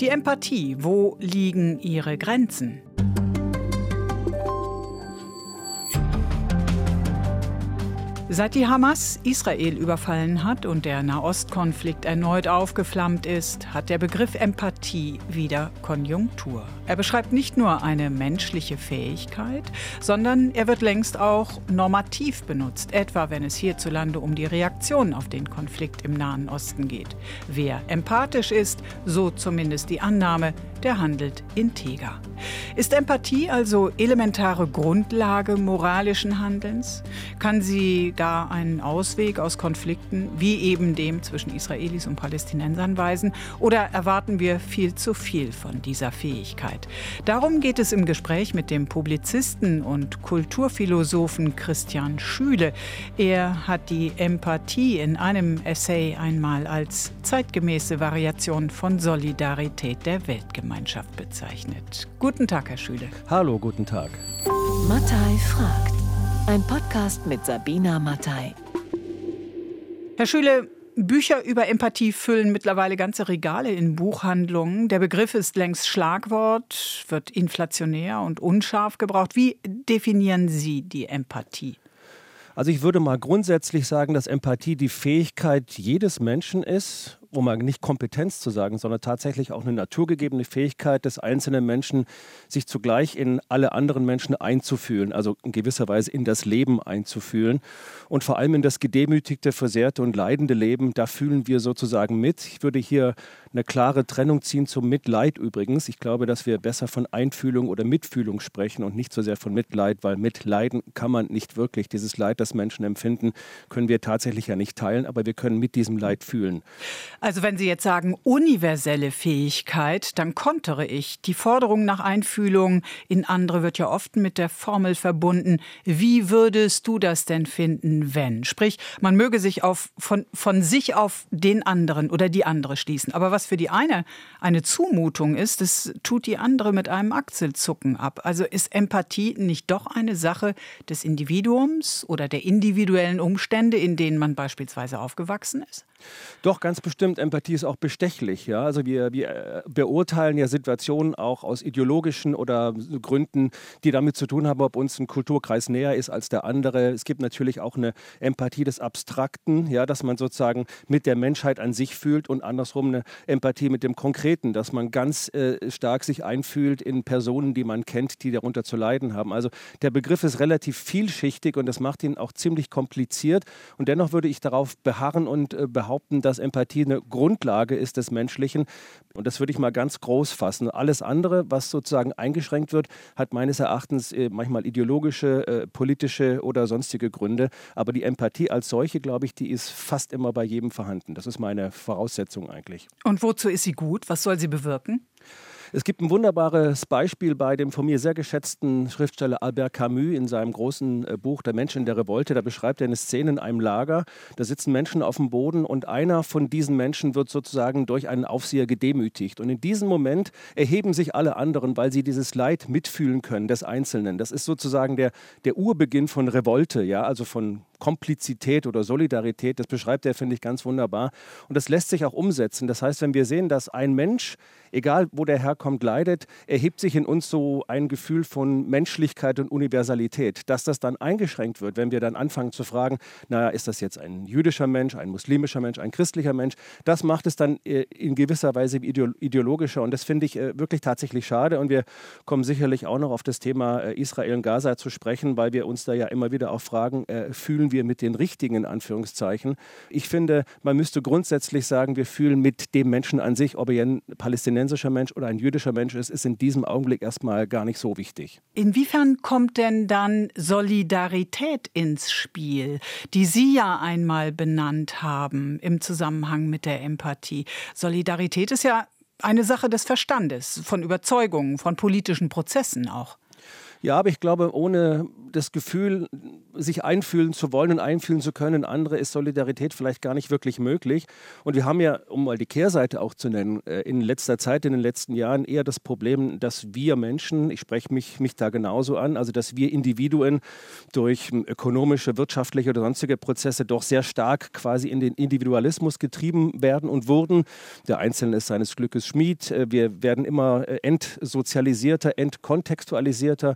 Die Empathie, wo liegen ihre Grenzen? Seit die Hamas Israel überfallen hat und der Nahostkonflikt erneut aufgeflammt ist, hat der Begriff Empathie wieder Konjunktur. Er beschreibt nicht nur eine menschliche Fähigkeit, sondern er wird längst auch normativ benutzt, etwa wenn es hierzulande um die Reaktion auf den Konflikt im Nahen Osten geht. Wer empathisch ist, so zumindest die Annahme, der handelt integer. Ist Empathie also elementare Grundlage moralischen Handelns? Kann sie gar einen Ausweg aus Konflikten wie eben dem zwischen Israelis und Palästinensern weisen? Oder erwarten wir viel zu viel von dieser Fähigkeit? Darum geht es im Gespräch mit dem Publizisten und Kulturphilosophen Christian Schüle. Er hat die Empathie in einem Essay einmal als zeitgemäße Variation von Solidarität der Weltgemeinschaft bezeichnet. Guten Tag, Herr Schüle. Hallo, guten Tag. Mattei fragt. Ein Podcast mit Sabina Mattei. Herr Schüle, Bücher über Empathie füllen mittlerweile ganze Regale in Buchhandlungen. Der Begriff ist längst Schlagwort, wird inflationär und unscharf gebraucht. Wie definieren Sie die Empathie? Also ich würde mal grundsätzlich sagen, dass Empathie die Fähigkeit jedes Menschen ist, um mal nicht Kompetenz zu sagen, sondern tatsächlich auch eine naturgegebene Fähigkeit des einzelnen Menschen, sich zugleich in alle anderen Menschen einzufühlen, also in gewisser Weise in das Leben einzufühlen und vor allem in das gedemütigte, versehrte und leidende Leben, da fühlen wir sozusagen mit. Ich würde hier eine klare Trennung ziehen zum Mitleid übrigens. Ich glaube, dass wir besser von Einfühlung oder Mitfühlung sprechen und nicht so sehr von Mitleid, weil Mitleiden kann man nicht wirklich. Dieses Leid, das Menschen empfinden, können wir tatsächlich ja nicht teilen, aber wir können mit diesem Leid fühlen. Also wenn Sie jetzt sagen universelle Fähigkeit, dann kontere ich. Die Forderung nach Einfühlung in andere wird ja oft mit der Formel verbunden. Wie würdest du das denn finden, wenn? Sprich, man möge sich auf, von, von sich auf den anderen oder die andere schließen. Aber was für die eine eine Zumutung ist, das tut die andere mit einem Achselzucken ab. Also ist Empathie nicht doch eine Sache des Individuums oder der individuellen Umstände, in denen man beispielsweise aufgewachsen ist? Doch, ganz bestimmt. Empathie ist auch bestechlich. Ja? Also wir, wir äh, beurteilen ja Situationen auch aus ideologischen oder Gründen, die damit zu tun haben, ob uns ein Kulturkreis näher ist als der andere. Es gibt natürlich auch eine Empathie des Abstrakten, ja, dass man sozusagen mit der Menschheit an sich fühlt und andersrum eine Empathie mit dem Konkreten, dass man ganz äh, stark sich einfühlt in Personen, die man kennt, die darunter zu leiden haben. Also der Begriff ist relativ vielschichtig und das macht ihn auch ziemlich kompliziert. Und dennoch würde ich darauf beharren und äh, behaupten, dass Empathie eine Grundlage ist des Menschlichen. Und das würde ich mal ganz groß fassen. Alles andere, was sozusagen eingeschränkt wird, hat meines Erachtens äh, manchmal ideologische, äh, politische oder sonstige Gründe. Aber die Empathie als solche, glaube ich, die ist fast immer bei jedem vorhanden. Das ist meine Voraussetzung eigentlich. Und wozu ist sie gut? Was soll sie bewirken? Es gibt ein wunderbares Beispiel bei dem von mir sehr geschätzten Schriftsteller Albert Camus in seinem großen äh, Buch Der Mensch in der Revolte. Da beschreibt er eine Szene in einem Lager. Da sitzen Menschen auf dem Boden und einer von diesen Menschen wird sozusagen durch einen Aufseher gedemütigt. Und in diesem Moment erheben sich alle anderen, weil sie dieses Leid mitfühlen können des Einzelnen. Das ist sozusagen der, der Urbeginn von Revolte, ja, also von Komplizität oder Solidarität. Das beschreibt er, finde ich, ganz wunderbar. Und das lässt sich auch umsetzen. Das heißt, wenn wir sehen, dass ein Mensch egal wo der herkommt, leidet, erhebt sich in uns so ein Gefühl von Menschlichkeit und Universalität. Dass das dann eingeschränkt wird, wenn wir dann anfangen zu fragen, naja, ist das jetzt ein jüdischer Mensch, ein muslimischer Mensch, ein christlicher Mensch, das macht es dann äh, in gewisser Weise ideologischer und das finde ich äh, wirklich tatsächlich schade und wir kommen sicherlich auch noch auf das Thema äh, Israel und Gaza zu sprechen, weil wir uns da ja immer wieder auch fragen, fühlen wir mit den richtigen Anführungszeichen. Ich finde, man müsste grundsätzlich sagen, wir fühlen mit dem Menschen an sich, ob er ein palästinensischer Mensch oder ein jüdischer Mensch ist, ist in diesem Augenblick erstmal gar nicht so wichtig. Inwiefern kommt denn dann Solidarität ins Spiel, die Sie ja einmal benannt haben im Zusammenhang mit der Empathie? Solidarität ist ja eine Sache des Verstandes, von Überzeugungen, von politischen Prozessen auch. Ja, aber ich glaube, ohne das Gefühl, sich einfühlen zu wollen und einfühlen zu können. Andere ist Solidarität vielleicht gar nicht wirklich möglich. Und wir haben ja, um mal die Kehrseite auch zu nennen, äh, in letzter Zeit, in den letzten Jahren eher das Problem, dass wir Menschen, ich spreche mich, mich da genauso an, also dass wir Individuen durch hm, ökonomische, wirtschaftliche oder sonstige Prozesse doch sehr stark quasi in den Individualismus getrieben werden und wurden. Der Einzelne ist seines Glückes Schmied. Äh, wir werden immer äh, entsozialisierter, entkontextualisierter.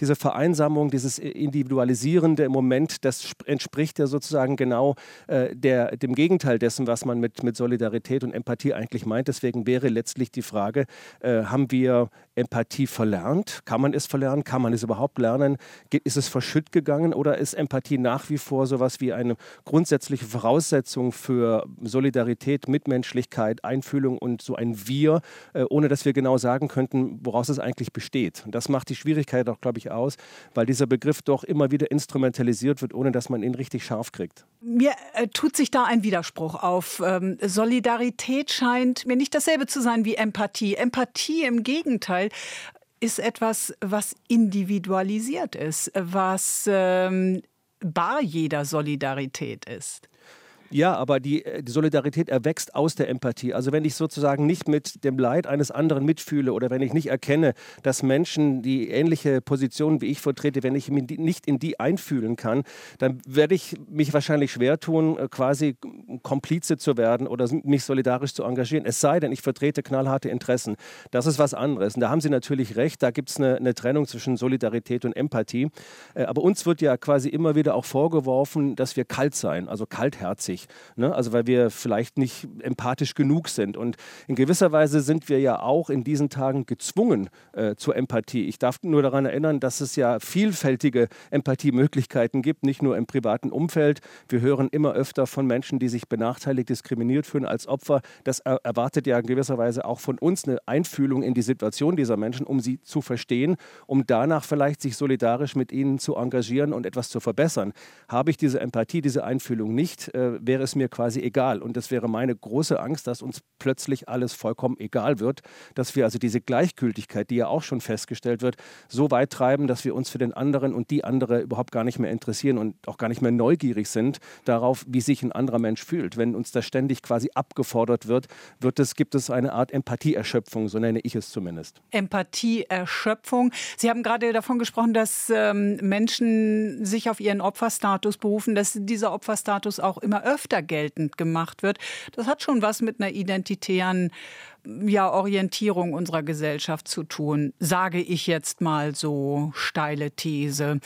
Diese Vereinsamung, dieses Individualisierende im Moment, das entspricht ja sozusagen genau äh, der, dem Gegenteil dessen, was man mit, mit Solidarität und Empathie eigentlich meint. Deswegen wäre letztlich die Frage, äh, haben wir Empathie verlernt? Kann man es verlernen? Kann man es überhaupt lernen? Ist es verschütt gegangen oder ist Empathie nach wie vor so etwas wie eine grundsätzliche Voraussetzung für Solidarität, Mitmenschlichkeit, Einfühlung und so ein Wir, äh, ohne dass wir genau sagen könnten, woraus es eigentlich besteht? Und das macht die Schwierigkeit auch, glaube ich, aus, weil dieser Begriff doch immer wieder instrumentalisiert wird, ohne dass man ihn richtig scharf kriegt. Mir äh, tut sich da ein Widerspruch auf. Ähm, Solidarität scheint mir nicht dasselbe zu sein wie Empathie. Empathie im Gegenteil ist etwas, was individualisiert ist, was ähm, bar jeder Solidarität ist. Ja, aber die, äh, die, Solidarität erwächst aus der Empathie. Also wenn ich sozusagen nicht mit dem Leid eines anderen mitfühle oder wenn ich nicht erkenne, dass Menschen die ähnliche Position wie ich vertrete, wenn ich mich nicht in die einfühlen kann, dann werde ich mich wahrscheinlich schwer tun, äh, quasi Komplize zu werden oder mich solidarisch zu engagieren. Es sei denn, ich vertrete knallharte Interessen. Das ist was anderes. Und da haben Sie natürlich recht, da gibt es eine, eine, Trennung zwischen Solidarität und Empathie. Äh, aber uns wird ja quasi immer wieder auch vorgeworfen, dass wir kalt seien, also kaltherzig. Ne? Also weil wir vielleicht nicht empathisch genug sind. Und in gewisser Weise sind wir ja auch in diesen Tagen gezwungen äh, zur Empathie. Ich darf nur daran erinnern, dass es ja vielfältige Empathiemöglichkeiten gibt, nicht nur im privaten Umfeld. Wir hören immer öfter von Menschen, die sich benachteiligt, diskriminiert fühlen als Opfer. Das er erwartet ja in gewisser Weise auch von uns eine Einfühlung in die Situation dieser Menschen, um sie zu verstehen, um danach vielleicht sich solidarisch mit ihnen zu engagieren und etwas zu verbessern. Habe ich diese Empathie, diese Einfühlung nicht, äh, wäre es mir quasi egal. Und das wäre meine große Angst, dass uns plötzlich alles vollkommen egal wird, dass wir also diese Gleichgültigkeit, die ja auch schon festgestellt wird, so weit treiben, dass wir uns für den anderen und die andere überhaupt gar nicht mehr interessieren und auch gar nicht mehr neugierig sind darauf, wie sich ein anderer Mensch fühlt. Wenn uns das ständig quasi abgefordert wird, wird es, gibt es eine Art Empathieerschöpfung, so nenne ich es zumindest. Empathieerschöpfung. Sie haben gerade davon gesprochen, dass ähm, Menschen sich auf ihren Opferstatus berufen, dass dieser Opferstatus auch immer öfter öfter geltend gemacht wird. Das hat schon was mit einer identitären ja, Orientierung unserer Gesellschaft zu tun, sage ich jetzt mal so steile These.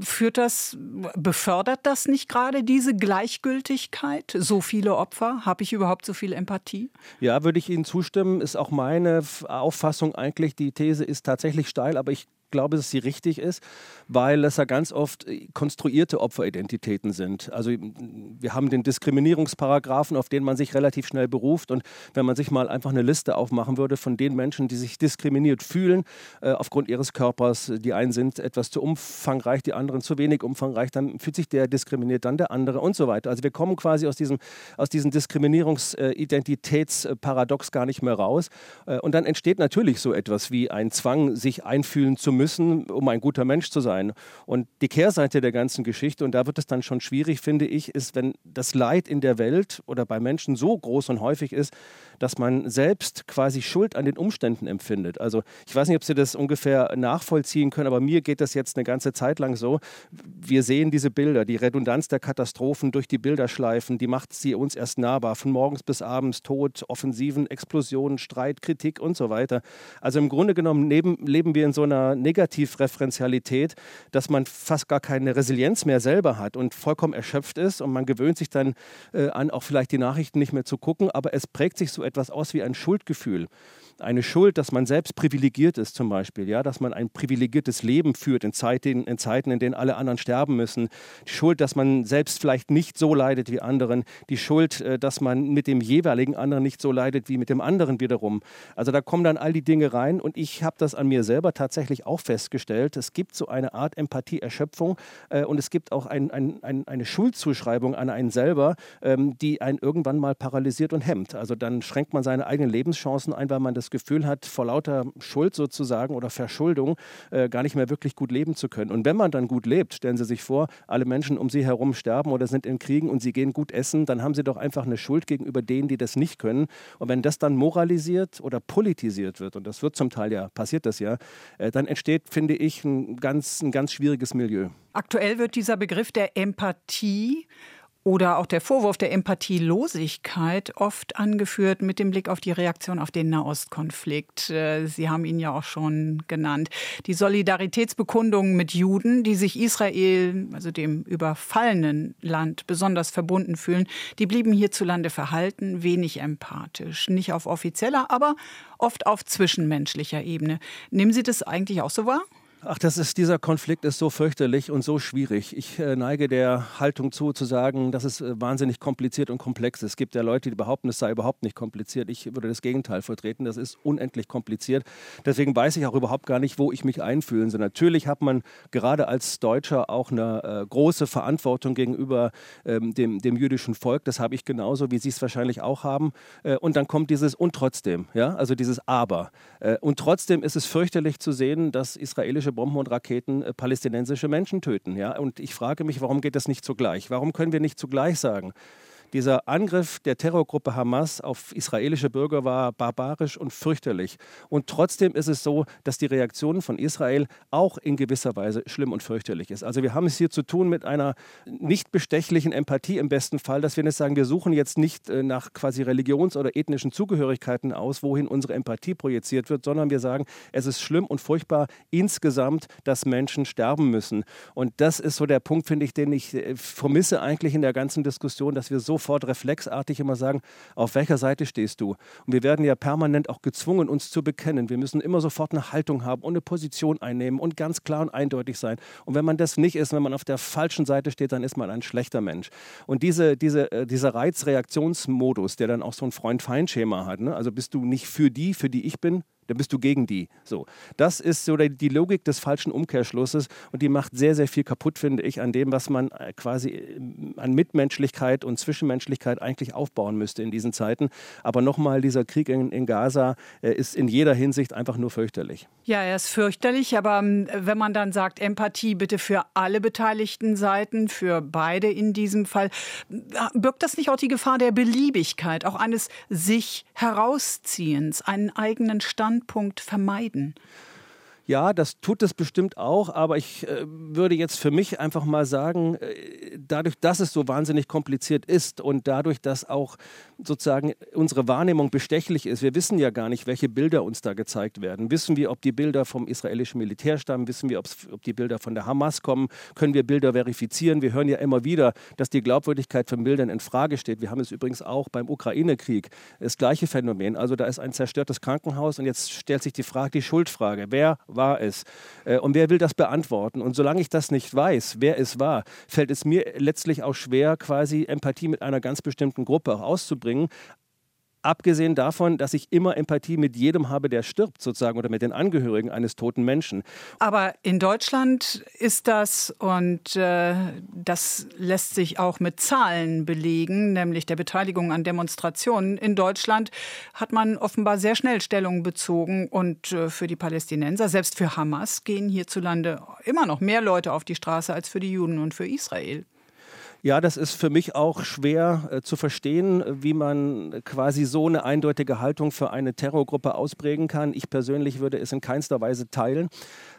Führt das, befördert das nicht gerade diese Gleichgültigkeit? So viele Opfer? Habe ich überhaupt so viel Empathie? Ja, würde ich Ihnen zustimmen. Ist auch meine Auffassung eigentlich. Die These ist tatsächlich steil, aber ich glaube, dass sie richtig ist, weil es ja ganz oft äh, konstruierte Opferidentitäten sind. Also wir haben den Diskriminierungsparagraphen, auf den man sich relativ schnell beruft. Und wenn man sich mal einfach eine Liste aufmachen würde von den Menschen, die sich diskriminiert fühlen äh, aufgrund ihres Körpers, die einen sind etwas zu umfangreich, die anderen zu wenig umfangreich, dann fühlt sich der diskriminiert, dann der andere und so weiter. Also wir kommen quasi aus diesem, aus diesem Diskriminierungsidentitätsparadox gar nicht mehr raus. Äh, und dann entsteht natürlich so etwas wie ein Zwang, sich einfühlen zu müssen, um ein guter Mensch zu sein. Und die Kehrseite der ganzen Geschichte, und da wird es dann schon schwierig, finde ich, ist, wenn das Leid in der Welt oder bei Menschen so groß und häufig ist, dass man selbst quasi Schuld an den Umständen empfindet. Also ich weiß nicht, ob Sie das ungefähr nachvollziehen können, aber mir geht das jetzt eine ganze Zeit lang so. Wir sehen diese Bilder, die Redundanz der Katastrophen durch die Bilderschleifen, die macht sie uns erst nahbar, von morgens bis abends, Tod, Offensiven, Explosionen, Streit, Kritik und so weiter. Also im Grunde genommen neben, leben wir in so einer Negativreferenzialität, dass man fast gar keine Resilienz mehr selber hat und vollkommen erschöpft ist und man gewöhnt sich dann äh, an, auch vielleicht die Nachrichten nicht mehr zu gucken, aber es prägt sich so etwas aus wie ein Schuldgefühl eine Schuld, dass man selbst privilegiert ist zum Beispiel, ja, dass man ein privilegiertes Leben führt in Zeiten, in Zeiten, in denen alle anderen sterben müssen. Die Schuld, dass man selbst vielleicht nicht so leidet wie anderen. Die Schuld, äh, dass man mit dem jeweiligen anderen nicht so leidet wie mit dem anderen wiederum. Also da kommen dann all die Dinge rein und ich habe das an mir selber tatsächlich auch festgestellt. Es gibt so eine Art Empathieerschöpfung äh, und es gibt auch ein, ein, ein, eine Schuldzuschreibung an einen selber, ähm, die einen irgendwann mal paralysiert und hemmt. Also dann schränkt man seine eigenen Lebenschancen ein, weil man das das Gefühl hat, vor lauter Schuld sozusagen oder Verschuldung äh, gar nicht mehr wirklich gut leben zu können. Und wenn man dann gut lebt, stellen Sie sich vor, alle Menschen um Sie herum sterben oder sind in Kriegen und Sie gehen gut essen, dann haben Sie doch einfach eine Schuld gegenüber denen, die das nicht können. Und wenn das dann moralisiert oder politisiert wird, und das wird zum Teil ja, passiert das ja, äh, dann entsteht, finde ich, ein ganz, ein ganz schwieriges Milieu. Aktuell wird dieser Begriff der Empathie oder auch der Vorwurf der Empathielosigkeit oft angeführt mit dem Blick auf die Reaktion auf den Nahostkonflikt. Äh, Sie haben ihn ja auch schon genannt. Die Solidaritätsbekundungen mit Juden, die sich Israel, also dem überfallenen Land, besonders verbunden fühlen, die blieben hierzulande verhalten, wenig empathisch. Nicht auf offizieller, aber oft auf zwischenmenschlicher Ebene. Nehmen Sie das eigentlich auch so wahr? Ach, das ist, dieser Konflikt ist so fürchterlich und so schwierig. Ich äh, neige der Haltung zu, zu sagen, dass es äh, wahnsinnig kompliziert und komplex ist. Es gibt ja Leute, die behaupten, es sei überhaupt nicht kompliziert. Ich würde das Gegenteil vertreten. Das ist unendlich kompliziert. Deswegen weiß ich auch überhaupt gar nicht, wo ich mich einfühlen soll. Natürlich hat man gerade als Deutscher auch eine äh, große Verantwortung gegenüber ähm, dem, dem jüdischen Volk. Das habe ich genauso, wie Sie es wahrscheinlich auch haben. Äh, und dann kommt dieses und trotzdem, ja, also dieses Aber. Und trotzdem ist es fürchterlich zu sehen, dass israelische israelische Bomben und Raketen äh, palästinensische Menschen töten. Ja? Und ich frage mich, warum geht das nicht zugleich? Warum können wir nicht zugleich sagen, dieser Angriff der Terrorgruppe Hamas auf israelische Bürger war barbarisch und fürchterlich. Und trotzdem ist es so, dass die Reaktion von Israel auch in gewisser Weise schlimm und fürchterlich ist. Also wir haben es hier zu tun mit einer nicht bestechlichen Empathie im besten Fall, dass wir nicht sagen, wir suchen jetzt nicht äh, nach quasi religions- oder ethnischen Zugehörigkeiten aus, wohin unsere Empathie projiziert wird, sondern wir sagen, es ist schlimm und furchtbar insgesamt, dass Menschen sterben müssen. Und das ist so der Punkt, finde ich, den ich äh, vermisse eigentlich in der ganzen Diskussion, dass wir so sofort reflexartig immer sagen, auf welcher Seite stehst du? Und wir werden ja permanent auch gezwungen, uns zu bekennen. Wir müssen immer sofort eine Haltung haben und eine Position einnehmen und ganz klar und eindeutig sein. Und wenn man das nicht ist, wenn man auf der falschen Seite steht, dann ist man ein schlechter Mensch. Und diese, diese, äh, dieser Reizreaktionsmodus, der dann auch so ein Freund-Feind-Schema hat, ne? also bist du nicht für die, für die ich bin, dann bist du gegen die. So, das ist so die Logik des falschen Umkehrschlusses und die macht sehr, sehr viel kaputt, finde ich, an dem, was man äh, quasi äh, an Mitmenschlichkeit und Zwischenmenschlichkeit eigentlich aufbauen müsste in diesen Zeiten. Aber nochmal, dieser Krieg in, in Gaza äh, ist in jeder Hinsicht einfach nur fürchterlich. Ja, er ist fürchterlich, aber ähm, wenn man dann sagt, Empathie bitte für alle beteiligten Seiten, für beide in diesem Fall, birgt das nicht auch die Gefahr der Beliebigkeit, auch eines sich herausziehens, einen eigenen Stand Standpunkt vermeiden? Ja, das tut es bestimmt auch, aber ich äh, würde jetzt für mich einfach mal sagen, äh, dadurch, dass es so wahnsinnig kompliziert ist und dadurch, dass auch sozusagen unsere Wahrnehmung bestechlich ist, wir wissen ja gar nicht, welche Bilder uns da gezeigt werden. Wissen wir, ob die Bilder vom israelischen Militär stammen? Wissen wir, ob die Bilder von der Hamas kommen? Können wir Bilder verifizieren? Wir hören ja immer wieder, dass die Glaubwürdigkeit von Bildern in Frage steht. Wir haben es übrigens auch beim Ukraine-Krieg, das gleiche Phänomen. Also da ist ein zerstörtes Krankenhaus und jetzt stellt sich die Frage, die Schuldfrage. Wer war es? Äh, und wer will das beantworten? Und solange ich das nicht weiß, wer es war, fällt es mir letztlich auch schwer, quasi Empathie mit einer ganz bestimmten Gruppe auch auszubringen. Abgesehen davon, dass ich immer Empathie mit jedem habe, der stirbt, sozusagen, oder mit den Angehörigen eines toten Menschen. Aber in Deutschland ist das, und äh, das lässt sich auch mit Zahlen belegen, nämlich der Beteiligung an Demonstrationen. In Deutschland hat man offenbar sehr schnell Stellung bezogen und äh, für die Palästinenser, selbst für Hamas, gehen hierzulande immer noch mehr Leute auf die Straße als für die Juden und für Israel. Ja, das ist für mich auch schwer äh, zu verstehen, wie man quasi so eine eindeutige Haltung für eine Terrorgruppe ausprägen kann. Ich persönlich würde es in keinster Weise teilen.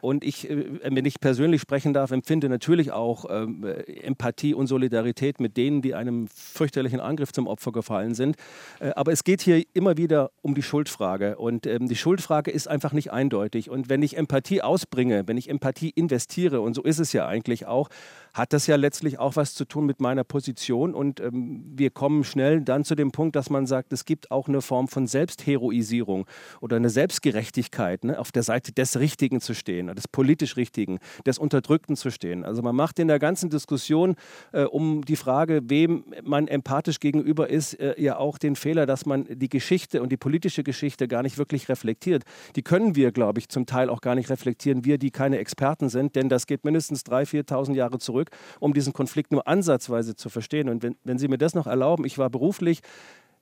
Und ich, äh, wenn ich persönlich sprechen darf, empfinde natürlich auch ähm, äh, Empathie und Solidarität mit denen, die einem fürchterlichen Angriff zum Opfer gefallen sind. Äh, aber es geht hier immer wieder um die Schuldfrage. Und ähm, die Schuldfrage ist einfach nicht eindeutig. Und wenn ich Empathie ausbringe, wenn ich Empathie investiere, und so ist es ja eigentlich auch, hat das ja letztlich auch was zu tun mit meiner Position. Und ähm, wir kommen schnell dann zu dem Punkt, dass man sagt, es gibt auch eine Form von Selbstheroisierung oder eine Selbstgerechtigkeit, ne, auf der Seite des Richtigen zu stehen, des politisch Richtigen, des Unterdrückten zu stehen. Also man macht in der ganzen Diskussion äh, um die Frage, wem man empathisch gegenüber ist, äh, ja auch den Fehler, dass man die Geschichte und die politische Geschichte gar nicht wirklich reflektiert. Die können wir, glaube ich, zum Teil auch gar nicht reflektieren, wir, die keine Experten sind, denn das geht mindestens 3.000, 4.000 Jahre zurück, um diesen Konflikt nur ansatzweise zu verstehen. Und wenn, wenn Sie mir das noch erlauben, ich war beruflich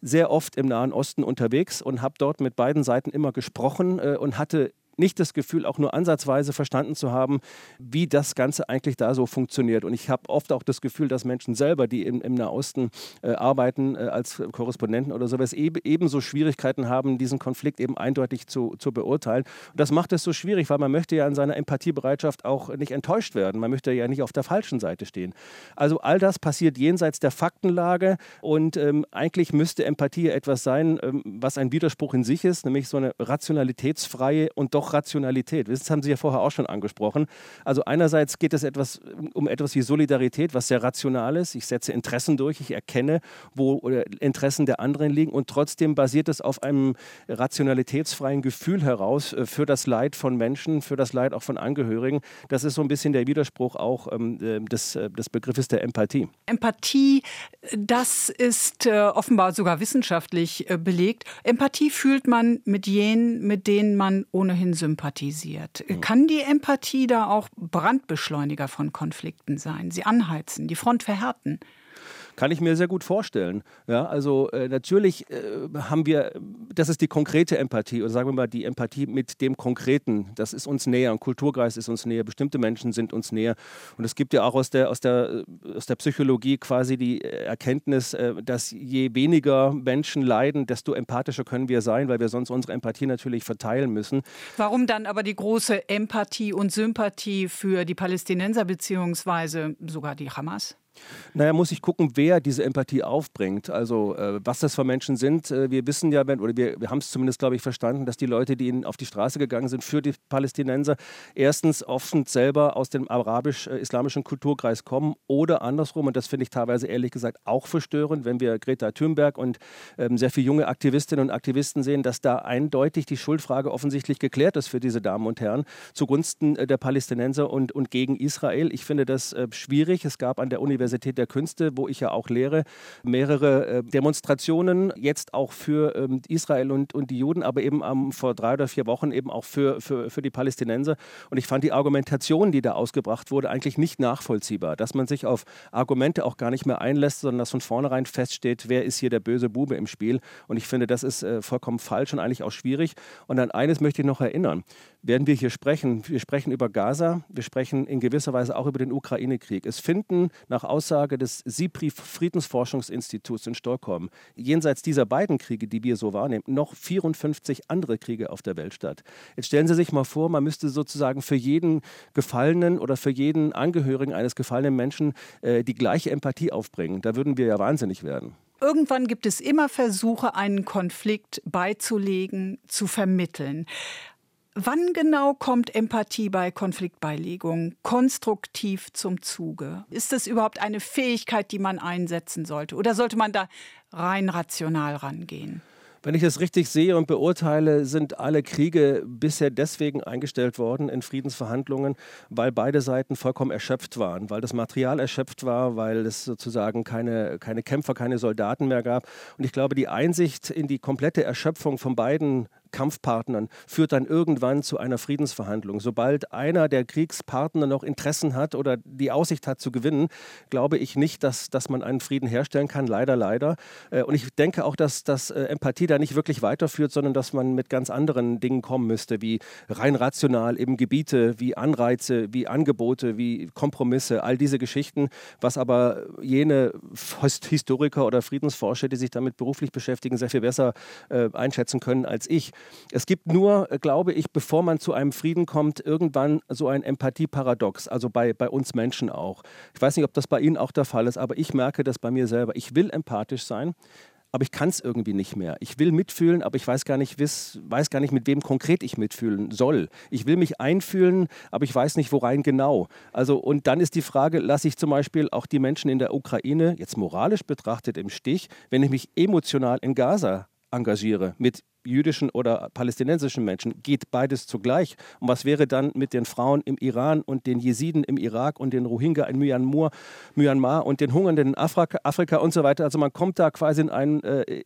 sehr oft im Nahen Osten unterwegs und habe dort mit beiden Seiten immer gesprochen äh, und hatte nicht das Gefühl, auch nur ansatzweise verstanden zu haben, wie das Ganze eigentlich da so funktioniert. Und ich habe oft auch das Gefühl, dass Menschen selber, die im, im Nahosten äh, arbeiten äh, als Korrespondenten oder sowas, eben, ebenso Schwierigkeiten haben, diesen Konflikt eben eindeutig zu, zu beurteilen. Und das macht es so schwierig, weil man möchte ja in seiner Empathiebereitschaft auch nicht enttäuscht werden. Man möchte ja nicht auf der falschen Seite stehen. Also all das passiert jenseits der Faktenlage und ähm, eigentlich müsste Empathie etwas sein, ähm, was ein Widerspruch in sich ist, nämlich so eine rationalitätsfreie und doch auch Rationalität. Das haben Sie ja vorher auch schon angesprochen. Also einerseits geht es etwas um etwas wie Solidarität, was sehr rational ist. Ich setze Interessen durch, ich erkenne, wo Interessen der anderen liegen und trotzdem basiert es auf einem rationalitätsfreien Gefühl heraus äh, für das Leid von Menschen, für das Leid auch von Angehörigen. Das ist so ein bisschen der Widerspruch auch ähm, äh, des, äh, des Begriffes der Empathie. Empathie, das ist äh, offenbar sogar wissenschaftlich äh, belegt. Empathie fühlt man mit jenen, mit denen man ohnehin sympathisiert. Mhm. Kann die Empathie da auch Brandbeschleuniger von Konflikten sein? Sie anheizen, die Front verhärten? Kann ich mir sehr gut vorstellen. Ja, also äh, natürlich äh, haben wir, das ist die konkrete Empathie oder sagen wir mal die Empathie mit dem Konkreten. Das ist uns näher. Ein Kulturkreis ist uns näher. Bestimmte Menschen sind uns näher. Und es gibt ja auch aus der, aus der, aus der Psychologie quasi die Erkenntnis, äh, dass je weniger Menschen leiden, desto empathischer können wir sein, weil wir sonst unsere Empathie natürlich verteilen müssen. Warum dann aber die große Empathie und Sympathie für die Palästinenser beziehungsweise sogar die Hamas? Naja, muss ich gucken, wer diese Empathie aufbringt. Also, äh, was das für Menschen sind. Äh, wir wissen ja, wenn, oder wir, wir haben es zumindest, glaube ich, verstanden, dass die Leute, die auf die Straße gegangen sind für die Palästinenser, erstens offen selber aus dem arabisch-islamischen Kulturkreis kommen oder andersrum. Und das finde ich teilweise ehrlich gesagt auch verstörend, wenn wir Greta Thunberg und ähm, sehr viele junge Aktivistinnen und Aktivisten sehen, dass da eindeutig die Schuldfrage offensichtlich geklärt ist für diese Damen und Herren zugunsten äh, der Palästinenser und, und gegen Israel. Ich finde das äh, schwierig. Es gab an der Universität Universität der Künste, wo ich ja auch lehre, mehrere äh, Demonstrationen, jetzt auch für ähm, Israel und, und die Juden, aber eben ähm, vor drei oder vier Wochen eben auch für, für, für die Palästinenser. Und ich fand die Argumentation, die da ausgebracht wurde, eigentlich nicht nachvollziehbar. Dass man sich auf Argumente auch gar nicht mehr einlässt, sondern dass von vornherein feststeht, wer ist hier der böse Bube im Spiel. Und ich finde, das ist äh, vollkommen falsch und eigentlich auch schwierig. Und an eines möchte ich noch erinnern. Werden wir hier sprechen, wir sprechen über Gaza, wir sprechen in gewisser Weise auch über den Ukraine-Krieg. Es finden nach Aussage des SIPRI Friedensforschungsinstituts in Stockholm jenseits dieser beiden Kriege, die wir so wahrnehmen, noch 54 andere Kriege auf der Welt statt. Jetzt stellen Sie sich mal vor, man müsste sozusagen für jeden Gefallenen oder für jeden Angehörigen eines gefallenen Menschen äh, die gleiche Empathie aufbringen. Da würden wir ja wahnsinnig werden. Irgendwann gibt es immer Versuche, einen Konflikt beizulegen, zu vermitteln. Wann genau kommt Empathie bei Konfliktbeilegung konstruktiv zum Zuge? Ist das überhaupt eine Fähigkeit, die man einsetzen sollte? Oder sollte man da rein rational rangehen? Wenn ich es richtig sehe und beurteile, sind alle Kriege bisher deswegen eingestellt worden in Friedensverhandlungen, weil beide Seiten vollkommen erschöpft waren, weil das Material erschöpft war, weil es sozusagen keine, keine Kämpfer, keine Soldaten mehr gab. Und ich glaube, die Einsicht in die komplette Erschöpfung von beiden Kampfpartnern führt dann irgendwann zu einer Friedensverhandlung. Sobald einer der Kriegspartner noch Interessen hat oder die Aussicht hat zu gewinnen, glaube ich nicht, dass, dass man einen Frieden herstellen kann. Leider, leider. Äh, und ich denke auch, dass, dass äh, Empathie da nicht wirklich weiterführt, sondern dass man mit ganz anderen Dingen kommen müsste, wie rein rational eben Gebiete, wie Anreize, wie Angebote, wie Kompromisse, all diese Geschichten, was aber jene Historiker oder Friedensforscher, die sich damit beruflich beschäftigen, sehr viel besser äh, einschätzen können als ich. Es gibt nur, glaube ich, bevor man zu einem Frieden kommt, irgendwann so ein Empathieparadox, also bei, bei uns Menschen auch. Ich weiß nicht, ob das bei Ihnen auch der Fall ist, aber ich merke das bei mir selber. Ich will empathisch sein, aber ich kann es irgendwie nicht mehr. Ich will mitfühlen, aber ich weiß gar, nicht, wiss, weiß gar nicht, mit wem konkret ich mitfühlen soll. Ich will mich einfühlen, aber ich weiß nicht, worein genau. Also, und dann ist die Frage, lasse ich zum Beispiel auch die Menschen in der Ukraine, jetzt moralisch betrachtet, im Stich, wenn ich mich emotional in Gaza engagiere, mit jüdischen oder palästinensischen Menschen, geht beides zugleich. Und was wäre dann mit den Frauen im Iran und den Jesiden im Irak und den Rohingya in Myanmar, Myanmar und den Hungernden in Afrika, Afrika und so weiter? Also man kommt da quasi in einen äh,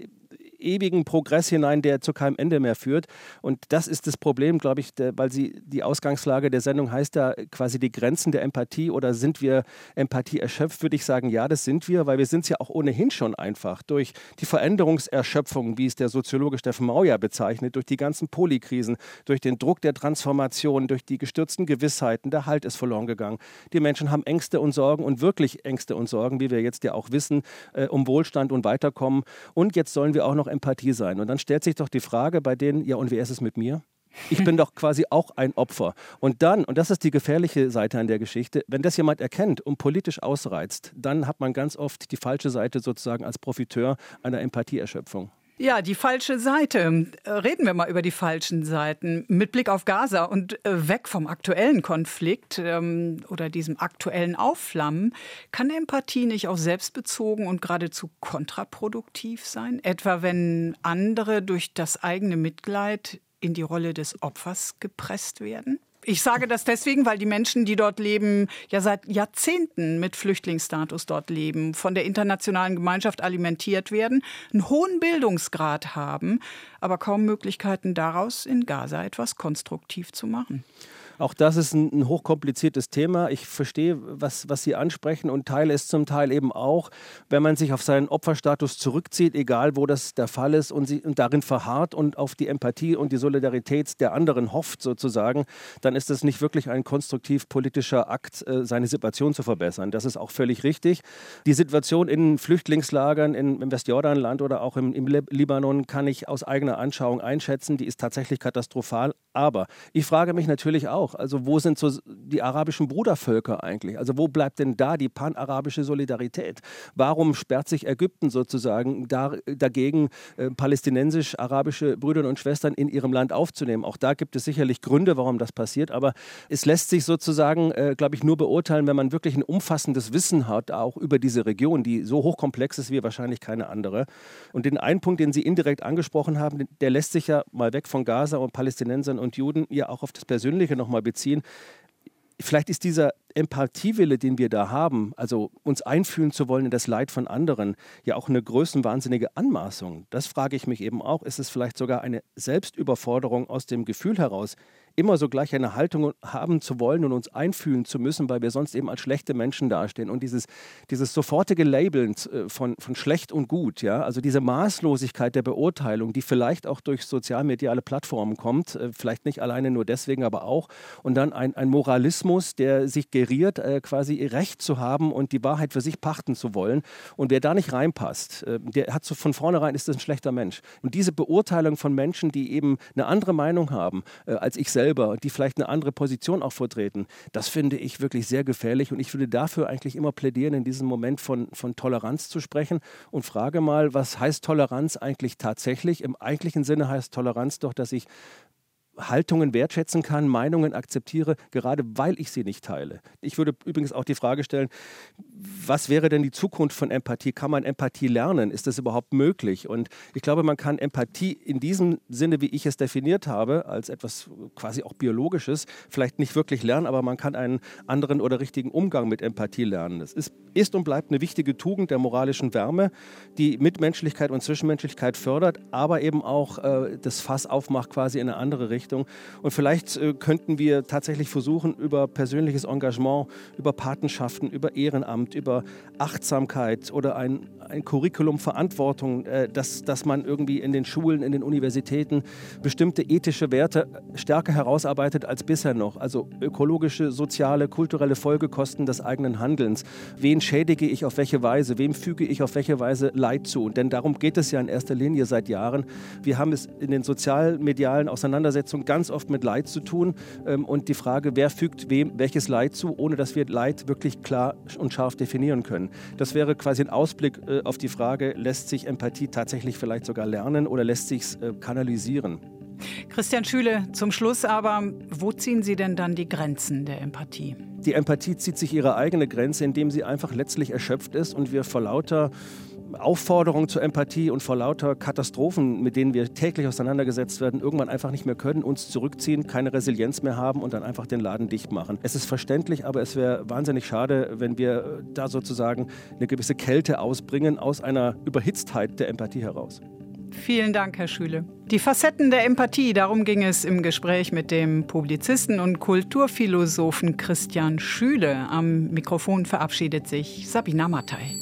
ewigen Progress hinein, der zu keinem Ende mehr führt. Und das ist das Problem, glaube ich, weil sie die Ausgangslage der Sendung heißt da quasi die Grenzen der Empathie oder sind wir Empathie erschöpft, würde ich sagen, ja, das sind wir, weil wir sind es ja auch ohnehin schon einfach durch die Veränderungserschöpfung, wie es der Soziologe Steffen Mauer bezeichnet, durch die ganzen Polykrisen, durch den Druck der Transformation, durch die gestürzten Gewissheiten, der Halt ist verloren gegangen. Die Menschen haben Ängste und Sorgen und wirklich Ängste und Sorgen, wie wir jetzt ja auch wissen, äh, um Wohlstand und Weiterkommen. Und jetzt sollen wir auch noch Empathie sein. Und dann stellt sich doch die Frage bei denen, ja, und wie ist es mit mir? Ich bin doch quasi auch ein Opfer. Und dann, und das ist die gefährliche Seite an der Geschichte, wenn das jemand erkennt und politisch ausreizt, dann hat man ganz oft die falsche Seite sozusagen als Profiteur einer Empathieerschöpfung. Ja, die falsche Seite. Reden wir mal über die falschen Seiten. Mit Blick auf Gaza und äh, weg vom aktuellen Konflikt ähm, oder diesem aktuellen Aufflammen, kann Empathie nicht auch selbstbezogen und geradezu kontraproduktiv sein? Etwa wenn andere durch das eigene Mitleid in die Rolle des Opfers gepresst werden? Ich sage das deswegen, weil die Menschen, die dort leben, ja seit Jahrzehnten mit Flüchtlingsstatus dort leben, von der internationalen Gemeinschaft alimentiert werden, einen hohen Bildungsgrad haben, aber kaum Möglichkeiten daraus in Gaza etwas konstruktiv zu machen. Auch das ist ein, ein hochkompliziertes Thema. Ich verstehe, was, was Sie ansprechen und teile es zum Teil eben auch, wenn man sich auf seinen Opferstatus zurückzieht, egal wo das der Fall ist und, sie, und darin verharrt und auf die Empathie und die Solidarität der anderen hofft sozusagen, dann ist das nicht wirklich ein konstruktiv politischer Akt, äh, seine Situation zu verbessern. Das ist auch völlig richtig. Die Situation in Flüchtlingslagern in, im Westjordanland oder auch im, im Libanon kann ich aus eigener Anschauung einschätzen. Die ist tatsächlich katastrophal. Aber ich frage mich natürlich auch, auch. Also wo sind so die arabischen Brudervölker eigentlich? Also wo bleibt denn da die panarabische Solidarität? Warum sperrt sich Ägypten sozusagen da, dagegen, äh, palästinensisch-arabische Brüder und Schwestern in ihrem Land aufzunehmen? Auch da gibt es sicherlich Gründe, warum das passiert, aber es lässt sich sozusagen, äh, glaube ich, nur beurteilen, wenn man wirklich ein umfassendes Wissen hat, auch über diese Region, die so hochkomplex ist wie wahrscheinlich keine andere. Und den einen Punkt, den Sie indirekt angesprochen haben, der lässt sich ja mal weg von Gaza und Palästinensern und Juden ja auch auf das Persönliche nochmal mal beziehen. Vielleicht ist dieser Empathiewille, den wir da haben, also uns einfühlen zu wollen in das Leid von anderen, ja auch eine größenwahnsinnige Anmaßung. Das frage ich mich eben auch. Ist es vielleicht sogar eine Selbstüberforderung aus dem Gefühl heraus, immer so gleich eine Haltung haben zu wollen und uns einfühlen zu müssen, weil wir sonst eben als schlechte Menschen dastehen. Und dieses, dieses sofortige Labeln äh, von, von schlecht und gut, ja, also diese Maßlosigkeit der Beurteilung, die vielleicht auch durch sozialmediale Plattformen kommt, äh, vielleicht nicht alleine nur deswegen, aber auch. Und dann ein, ein Moralismus, der sich geriert, äh, quasi Recht zu haben und die Wahrheit für sich pachten zu wollen. Und wer da nicht reinpasst, der hat so von vornherein ist das ein schlechter Mensch. Und diese Beurteilung von Menschen, die eben eine andere Meinung haben als ich selbst, selber, die vielleicht eine andere Position auch vertreten, das finde ich wirklich sehr gefährlich und ich würde dafür eigentlich immer plädieren, in diesem Moment von, von Toleranz zu sprechen und frage mal, was heißt Toleranz eigentlich tatsächlich? Im eigentlichen Sinne heißt Toleranz doch, dass ich Haltungen wertschätzen kann, Meinungen akzeptiere, gerade weil ich sie nicht teile. Ich würde übrigens auch die Frage stellen, was wäre denn die Zukunft von Empathie? Kann man Empathie lernen? Ist das überhaupt möglich? Und ich glaube, man kann Empathie in diesem Sinne, wie ich es definiert habe, als etwas quasi auch Biologisches, vielleicht nicht wirklich lernen, aber man kann einen anderen oder richtigen Umgang mit Empathie lernen. Das ist, ist und bleibt eine wichtige Tugend der moralischen Wärme, die Mitmenschlichkeit und Zwischenmenschlichkeit fördert, aber eben auch äh, das Fass aufmacht quasi in eine andere Richtung Richtung. Und vielleicht äh, könnten wir tatsächlich versuchen, über persönliches Engagement, über Patenschaften, über Ehrenamt, über Achtsamkeit oder ein, ein Curriculum Verantwortung, äh, dass, dass man irgendwie in den Schulen, in den Universitäten bestimmte ethische Werte stärker herausarbeitet als bisher noch. Also ökologische, soziale, kulturelle Folgekosten des eigenen Handelns. Wen schädige ich auf welche Weise? Wem füge ich auf welche Weise Leid zu? Denn darum geht es ja in erster Linie seit Jahren. Wir haben es in den sozialmedialen Auseinandersetzungen Auseinandersetzung ganz oft mit Leid zu tun ähm, und die Frage, wer fügt wem welches Leid zu, ohne dass wir Leid wirklich klar und scharf definieren können. Das wäre quasi ein Ausblick äh, auf die Frage, lässt sich Empathie tatsächlich vielleicht sogar lernen oder lässt sich es äh, kanalisieren? Christian Schüle, zum Schluss aber, wo ziehen Sie denn dann die Grenzen der Empathie? Die Empathie zieht sich ihre eigene Grenze, indem sie einfach letztlich erschöpft ist und wir vor lauter Aufforderung zur Empathie und vor lauter Katastrophen, mit denen wir täglich auseinandergesetzt werden, irgendwann einfach nicht mehr können, uns zurückziehen, keine Resilienz mehr haben und dann einfach den Laden dicht machen. Es ist verständlich, aber es wäre wahnsinnig schade, wenn wir da sozusagen eine gewisse Kälte ausbringen aus einer Überhitztheit der Empathie heraus. Vielen Dank, Herr Schüle. Die Facetten der Empathie, darum ging es im Gespräch mit dem Publizisten und Kulturphilosophen Christian Schüle. Am Mikrofon verabschiedet sich Sabina Mattei.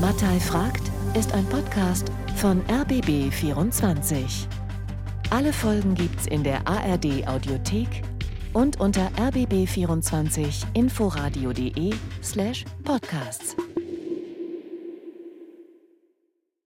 Mattei fragt ist ein Podcast von RBB24. Alle Folgen gibt's in der ARD Audiothek und unter rbb24inforadio.de slash podcasts.